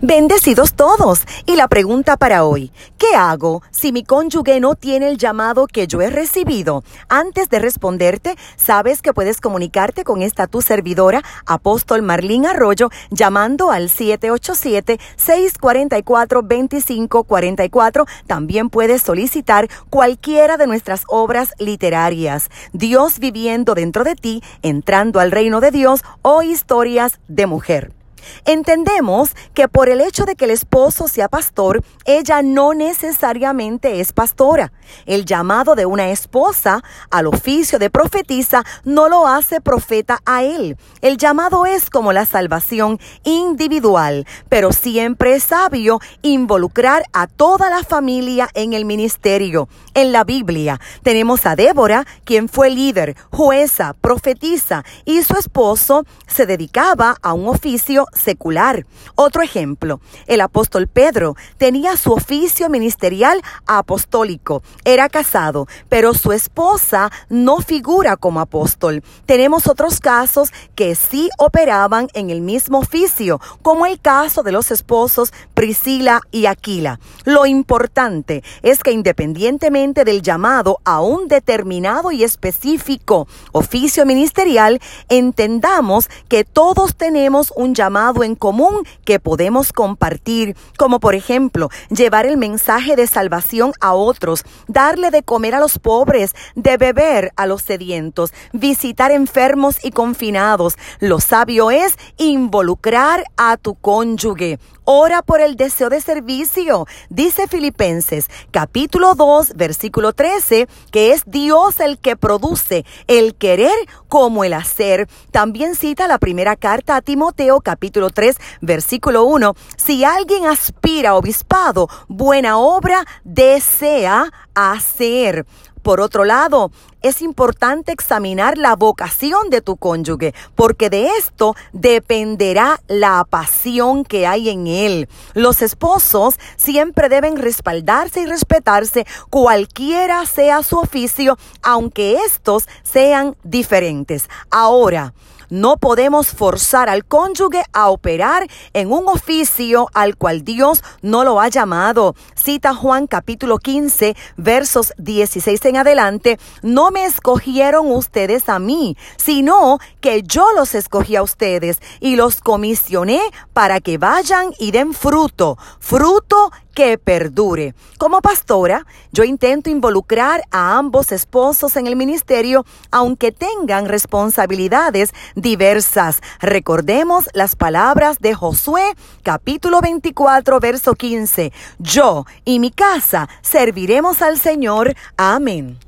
Bendecidos todos. Y la pregunta para hoy, ¿qué hago si mi cónyuge no tiene el llamado que yo he recibido? Antes de responderte, sabes que puedes comunicarte con esta tu servidora, apóstol Marlín Arroyo, llamando al 787-644-2544. También puedes solicitar cualquiera de nuestras obras literarias. Dios viviendo dentro de ti, entrando al reino de Dios o historias de mujer. Entendemos que por el hecho de que el esposo sea pastor, ella no necesariamente es pastora. El llamado de una esposa al oficio de profetisa no lo hace profeta a él. El llamado es como la salvación individual, pero siempre es sabio involucrar a toda la familia en el ministerio. En la Biblia tenemos a Débora, quien fue líder, jueza, profetisa, y su esposo se dedicaba a un oficio secular. Otro ejemplo, el apóstol Pedro tenía su oficio ministerial apostólico, era casado, pero su esposa no figura como apóstol. Tenemos otros casos que sí operaban en el mismo oficio, como el caso de los esposos Priscila y Aquila. Lo importante es que independientemente del llamado a un determinado y específico oficio ministerial, entendamos que todos tenemos un llamado en común que podemos compartir, como por ejemplo llevar el mensaje de salvación a otros, darle de comer a los pobres, de beber a los sedientos, visitar enfermos y confinados. Lo sabio es involucrar a tu cónyuge. Ora por el deseo de servicio. Dice Filipenses capítulo 2 versículo 13 que es Dios el que produce el querer como el hacer. También cita la primera carta a Timoteo capítulo 3 versículo 1. Si alguien aspira a obispado, buena obra desea hacer. Por otro lado, es importante examinar la vocación de tu cónyuge, porque de esto dependerá la pasión que hay en él. Los esposos siempre deben respaldarse y respetarse cualquiera sea su oficio, aunque estos sean diferentes. Ahora, no podemos forzar al cónyuge a operar en un oficio al cual Dios no lo ha llamado. Cita Juan capítulo 15, versos 16 en adelante. No me escogieron ustedes a mí, sino que yo los escogí a ustedes y los comisioné para que vayan y den fruto, fruto que perdure. Como pastora, yo intento involucrar a ambos esposos en el ministerio, aunque tengan responsabilidades diversas. Recordemos las palabras de Josué, capítulo 24, verso 15. Yo y mi casa serviremos al Señor. Amén.